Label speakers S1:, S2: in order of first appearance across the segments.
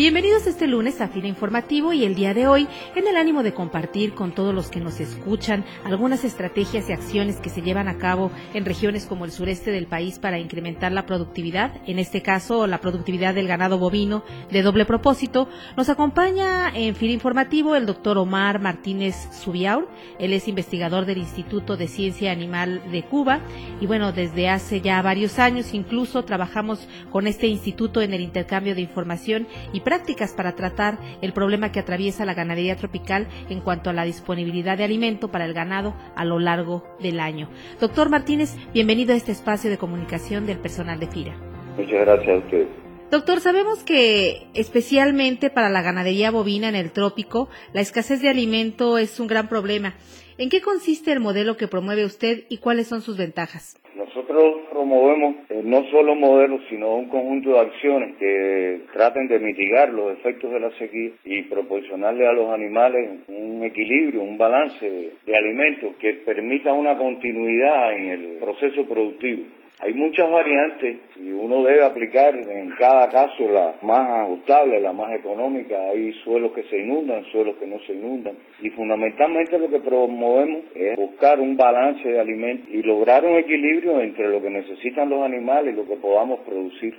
S1: Bienvenidos este lunes a Fina Informativo y el día de hoy en el ánimo de compartir con todos los que nos escuchan algunas estrategias y acciones que se llevan a cabo en regiones como el sureste del país para incrementar la productividad, en este caso la productividad del ganado bovino de doble propósito. Nos acompaña en Fina Informativo el doctor Omar Martínez Subiaur, él es investigador del Instituto de Ciencia Animal de Cuba y bueno, desde hace ya varios años incluso trabajamos con este instituto en el intercambio de información y prácticas para tratar el problema que atraviesa la ganadería tropical en cuanto a la disponibilidad de alimento para el ganado a lo largo del año. Doctor Martínez, bienvenido a este espacio de comunicación del personal de FIRA.
S2: Muchas gracias a usted.
S1: Doctor, sabemos que especialmente para la ganadería bovina en el trópico, la escasez de alimento es un gran problema. ¿En qué consiste el modelo que promueve usted y cuáles son sus ventajas?
S2: Nosotros promovemos eh, no solo modelos, sino un conjunto de acciones que traten de mitigar los efectos de la sequía y proporcionarle a los animales un equilibrio, un balance de alimentos que permita una continuidad en el proceso productivo. Hay muchas variantes y uno debe aplicar en cada caso la más ajustable, la más económica. Hay suelos que se inundan, suelos que no se inundan. Y fundamentalmente lo que promovemos es buscar un balance de alimentos y lograr un equilibrio entre lo que necesitan los animales y lo que podamos producir.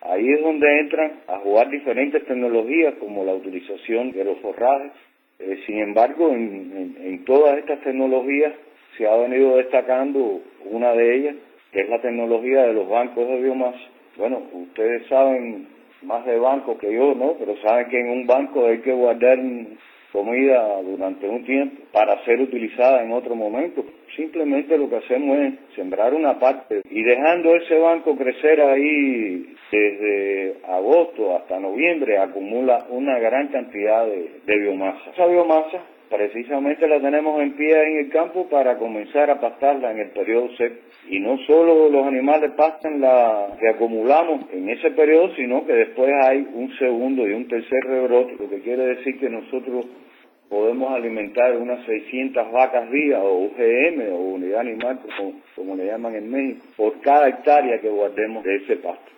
S2: Ahí es donde entran a jugar diferentes tecnologías como la utilización de los forrajes. Eh, sin embargo, en, en todas estas tecnologías se ha venido destacando una de ellas que es la tecnología de los bancos de biomasa. Bueno, ustedes saben más de bancos que yo, ¿no? Pero saben que en un banco hay que guardar comida durante un tiempo para ser utilizada en otro momento. Simplemente lo que hacemos es sembrar una parte y dejando ese banco crecer ahí desde agosto hasta noviembre acumula una gran cantidad de, de biomasa. Esa biomasa precisamente la tenemos en pie en el campo para comenzar a pastarla en el periodo seco. Y no solo los animales pastan la que acumulamos en ese periodo, sino que después hay un segundo y un tercer rebrote, lo que quiere decir que nosotros podemos alimentar unas 600 vacas día o UGM o unidad animal, como, como le llaman en México, por cada hectárea que guardemos de ese pasto.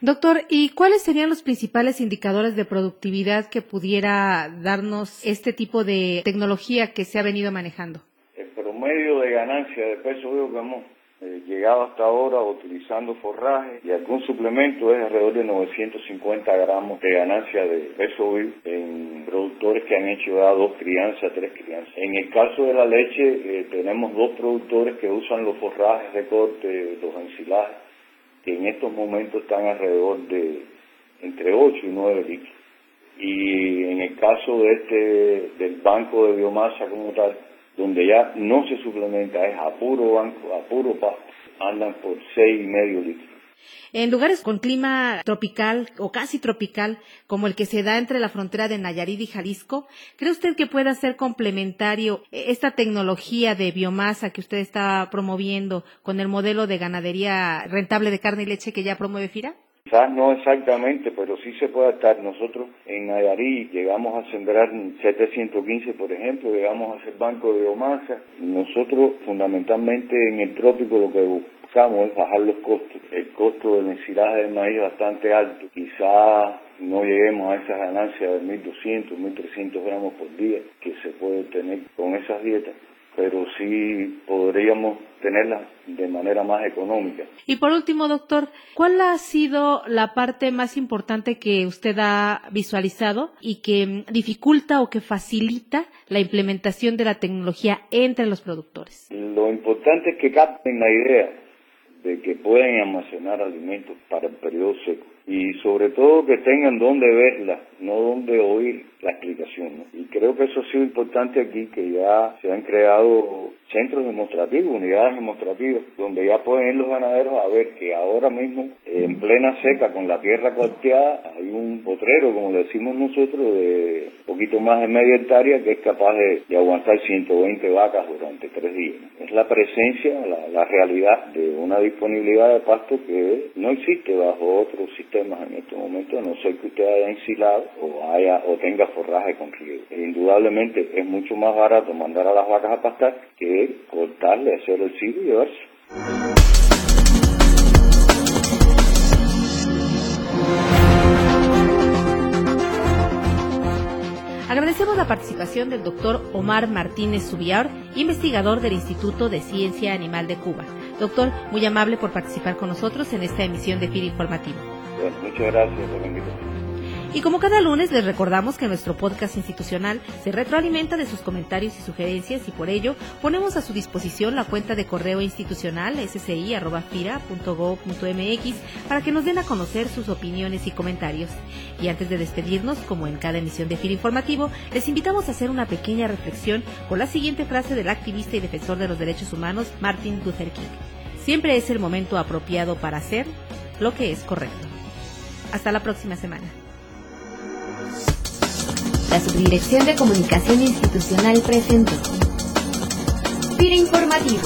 S1: Doctor, ¿y cuáles serían los principales indicadores de productividad que pudiera darnos este tipo de tecnología que se ha venido manejando?
S2: El promedio de ganancia de peso vivo que hemos eh, llegado hasta ahora utilizando forraje y algún suplemento es alrededor de 950 gramos de ganancia de peso vivo en productores que han hecho ya dos crianzas, tres crianzas. En el caso de la leche eh, tenemos dos productores que usan los forrajes de corte, los ensilajes que en estos momentos están alrededor de entre 8 y 9 litros. Y en el caso de este, del banco de biomasa como tal, donde ya no se suplementa, es a puro banco, a puro pasto, andan por seis y medio litros.
S1: En lugares con clima tropical o casi tropical, como el que se da entre la frontera de Nayarit y Jalisco, ¿cree usted que pueda ser complementario esta tecnología de biomasa que usted está promoviendo con el modelo de ganadería rentable de carne y leche que ya promueve FIRA?
S2: Quizás no exactamente, pero sí se puede estar. Nosotros en Nayarit llegamos a sembrar 715, por ejemplo, llegamos a hacer banco de biomasa. Nosotros fundamentalmente en el trópico lo que buscamos es bajar los costos. El costo del ensilaje del maíz es bastante alto. Quizás no lleguemos a esas ganancias de 1.200, 1.300 gramos por día que se puede tener con esas dietas, pero sí podríamos tenerlas de manera más económica.
S1: Y por último, doctor, ¿cuál ha sido la parte más importante que usted ha visualizado y que dificulta o que facilita la implementación de la tecnología entre los productores?
S2: Lo importante es que capten la idea de que pueden almacenar alimentos para el periodo seco y sobre todo que tengan donde verla, no donde oír la explicación. Y creo que eso ha sido importante aquí, que ya se han creado centros demostrativos, unidades demostrativas, donde ya pueden ir los ganaderos a ver que ahora mismo, en plena seca, con la tierra cuarteada, hay un potrero, como decimos nosotros, de poquito más de media hectárea que es capaz de, aguantar 120 vacas durante tres días. Es la presencia, la, la realidad de una disponibilidad de pasto que no existe bajo otro sistema temas en este momento, no sé que usted haya ensilado o haya o tenga forraje con riego. E indudablemente es mucho más barato mandar a las vacas a pastar que cortarle, hacer el silo y llevarse.
S1: Agradecemos la participación del doctor Omar Martínez Subiar, investigador del Instituto de Ciencia Animal de Cuba. Doctor, muy amable por participar con nosotros en esta emisión de FIR Informativo.
S2: Muchas gracias por.
S1: Y como cada lunes les recordamos que nuestro podcast institucional se retroalimenta de sus comentarios y sugerencias y por ello ponemos a su disposición la cuenta de correo institucional sci.fira.gov.mx para que nos den a conocer sus opiniones y comentarios. Y antes de despedirnos, como en cada emisión de FIRA Informativo, les invitamos a hacer una pequeña reflexión con la siguiente frase del activista y defensor de los derechos humanos Martin Luther King. Siempre es el momento apropiado para hacer lo que es correcto. Hasta la próxima semana.
S3: La Subdirección de Comunicación Institucional presentó. FIRA Informativo.